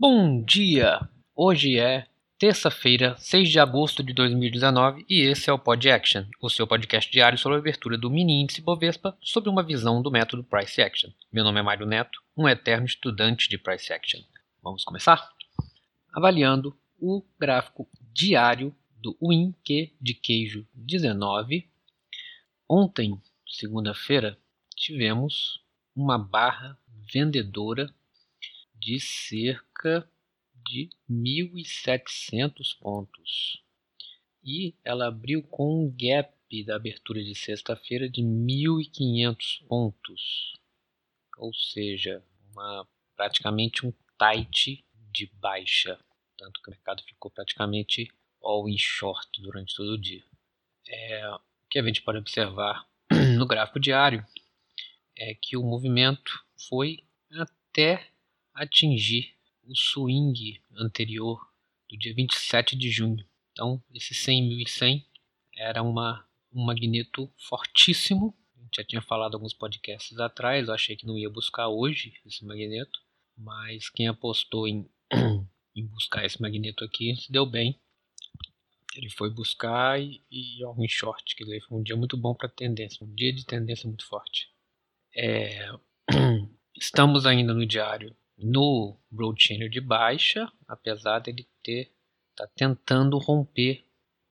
Bom dia! Hoje é terça-feira, 6 de agosto de 2019 e esse é o Pod Action, o seu podcast diário sobre a abertura do mini índice Bovespa sob uma visão do método Price Action. Meu nome é Mário Neto, um eterno estudante de Price Action. Vamos começar? Avaliando o gráfico diário do WinQ de queijo 19. Ontem, segunda-feira, tivemos uma barra vendedora de cerca de 1.700 pontos. E ela abriu com um gap da abertura de sexta-feira de 1.500 pontos. Ou seja, uma, praticamente um tight de baixa. Tanto que o mercado ficou praticamente all in short durante todo o dia. É, o que a gente pode observar no gráfico diário é que o movimento foi até atingir o swing anterior do dia 27 de junho. Então, esse 100.100 era uma, um magneto fortíssimo. A gente já tinha falado alguns podcasts atrás, eu achei que não ia buscar hoje esse magneto, mas quem apostou em, em buscar esse magneto aqui se deu bem. Ele foi buscar e, e ó, um short, que foi um dia muito bom para tendência, um dia de tendência muito forte. É, estamos ainda no diário no Broad Channel de baixa, apesar dele ter tá tentando romper.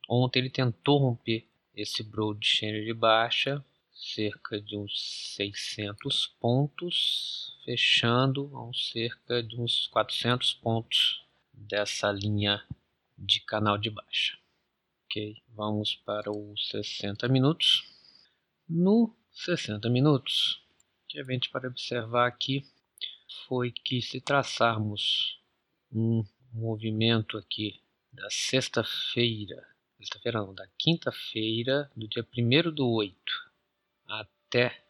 Ontem ele tentou romper esse Broad Channel de baixa, cerca de uns 600 pontos, fechando a cerca de uns 400 pontos dessa linha de canal de baixa. Ok, vamos para os 60 minutos. No 60 minutos, que a gente pode observar aqui foi que se traçarmos um movimento aqui da sexta-feira, sexta-feira não, da quinta-feira, do dia 1 do 8 até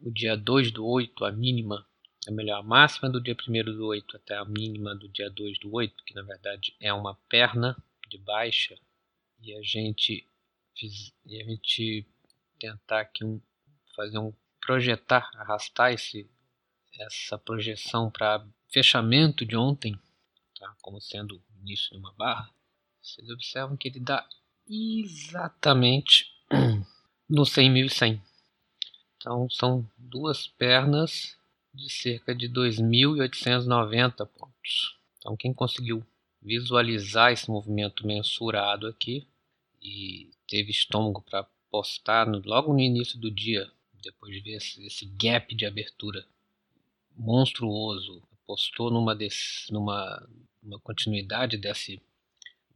o dia 2 do 8, a mínima, é melhor, a máxima do dia 1 do 8 até a mínima do dia 2 do 8, que na verdade é uma perna de baixa, e a gente, fiz, e a gente tentar aqui um, fazer um projetar, arrastar esse essa projeção para fechamento de ontem, tá? como sendo o início de uma barra, vocês observam que ele dá exatamente no 100.100. Então são duas pernas de cerca de 2.890 pontos. Então quem conseguiu visualizar esse movimento mensurado aqui e teve estômago para postar no, logo no início do dia, depois de ver esse, esse gap de abertura monstruoso, apostou numa, numa, numa continuidade desse,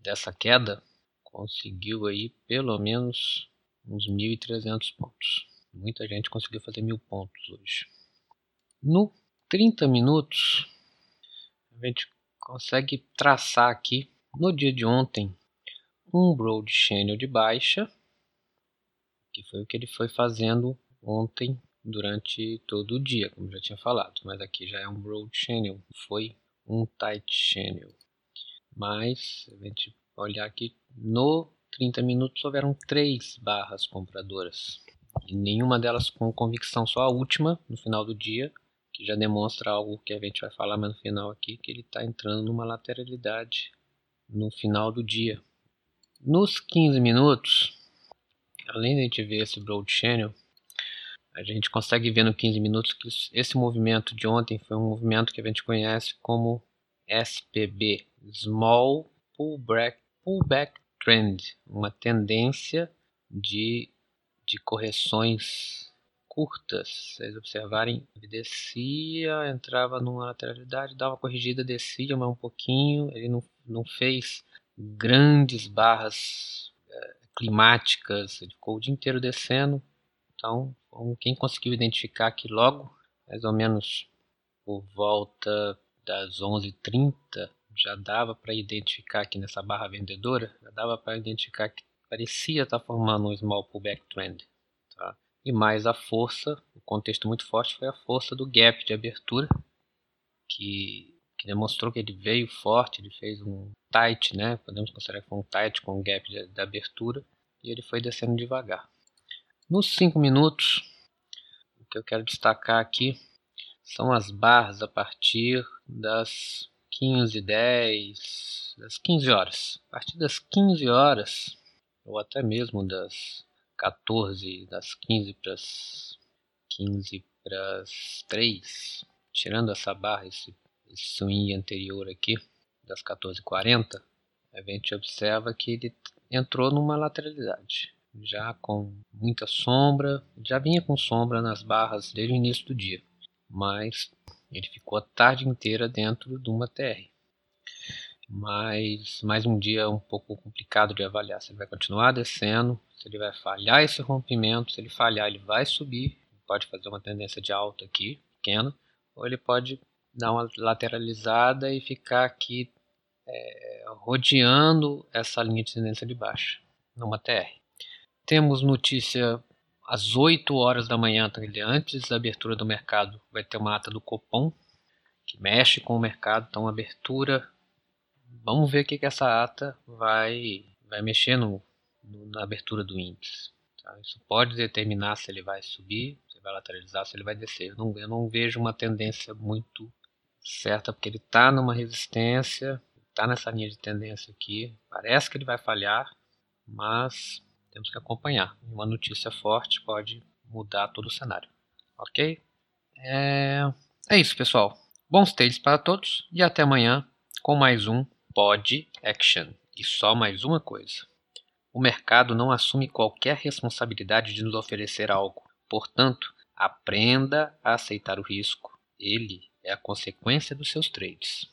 dessa queda, conseguiu aí pelo menos uns 1.300 pontos. Muita gente conseguiu fazer mil pontos hoje. No 30 minutos, a gente consegue traçar aqui, no dia de ontem, um Broad Channel de baixa, que foi o que ele foi fazendo ontem durante todo o dia, como já tinha falado, mas aqui já é um broad channel, foi um tight channel. Mas, a gente olhar aqui, no 30 minutos houveram três barras compradoras. E nenhuma delas com convicção, só a última, no final do dia, que já demonstra algo que a gente vai falar mais no final aqui, que ele está entrando numa lateralidade no final do dia. Nos 15 minutos, além de a gente ver esse broad channel, a gente consegue ver no 15 minutos que esse movimento de ontem foi um movimento que a gente conhece como SPB, Small Pullback, pullback Trend, uma tendência de, de correções curtas. Vocês observarem, ele descia, entrava numa lateralidade, dava uma corrigida, descia mais um pouquinho, ele não, não fez grandes barras é, climáticas, ele ficou o dia inteiro descendo, então, quem conseguiu identificar que logo, mais ou menos por volta das 11h30, já dava para identificar aqui nessa barra vendedora, já dava para identificar que parecia estar tá formando um small pullback trend. Tá? E mais a força, o contexto muito forte foi a força do gap de abertura, que, que demonstrou que ele veio forte, ele fez um tight, né? podemos considerar que foi um tight com um gap de, de abertura, e ele foi descendo devagar. Nos 5 minutos, o que eu quero destacar aqui são as barras a partir das 15, 10, das 15 horas. A partir das 15 horas, ou até mesmo das 14, das 15 para as 15 para as 3, tirando essa barra, esse, esse swing anterior aqui, das 14h40, a gente observa que ele entrou numa lateralidade, já com muita sombra, já vinha com sombra nas barras desde o início do dia, mas ele ficou a tarde inteira dentro de uma TR. Mas mais um dia um pouco complicado de avaliar se ele vai continuar descendo, se ele vai falhar esse rompimento, se ele falhar ele vai subir, pode fazer uma tendência de alta aqui, pequena, ou ele pode dar uma lateralizada e ficar aqui é, rodeando essa linha de tendência de baixa, numa TR. Temos notícia às 8 horas da manhã, antes da abertura do mercado, vai ter uma ata do Copom, que mexe com o mercado, então abertura. Vamos ver o que, que essa ata vai, vai mexer no, no na abertura do índice. Tá? Isso pode determinar se ele vai subir, se vai lateralizar, se ele vai descer. Eu não, eu não vejo uma tendência muito certa, porque ele está numa resistência, está nessa linha de tendência aqui. Parece que ele vai falhar, mas temos que acompanhar. Uma notícia forte pode mudar todo o cenário. Ok? É, é isso, pessoal. Bons trades para todos e até amanhã com mais um Pod Action. E só mais uma coisa. O mercado não assume qualquer responsabilidade de nos oferecer algo. Portanto, aprenda a aceitar o risco. Ele é a consequência dos seus trades.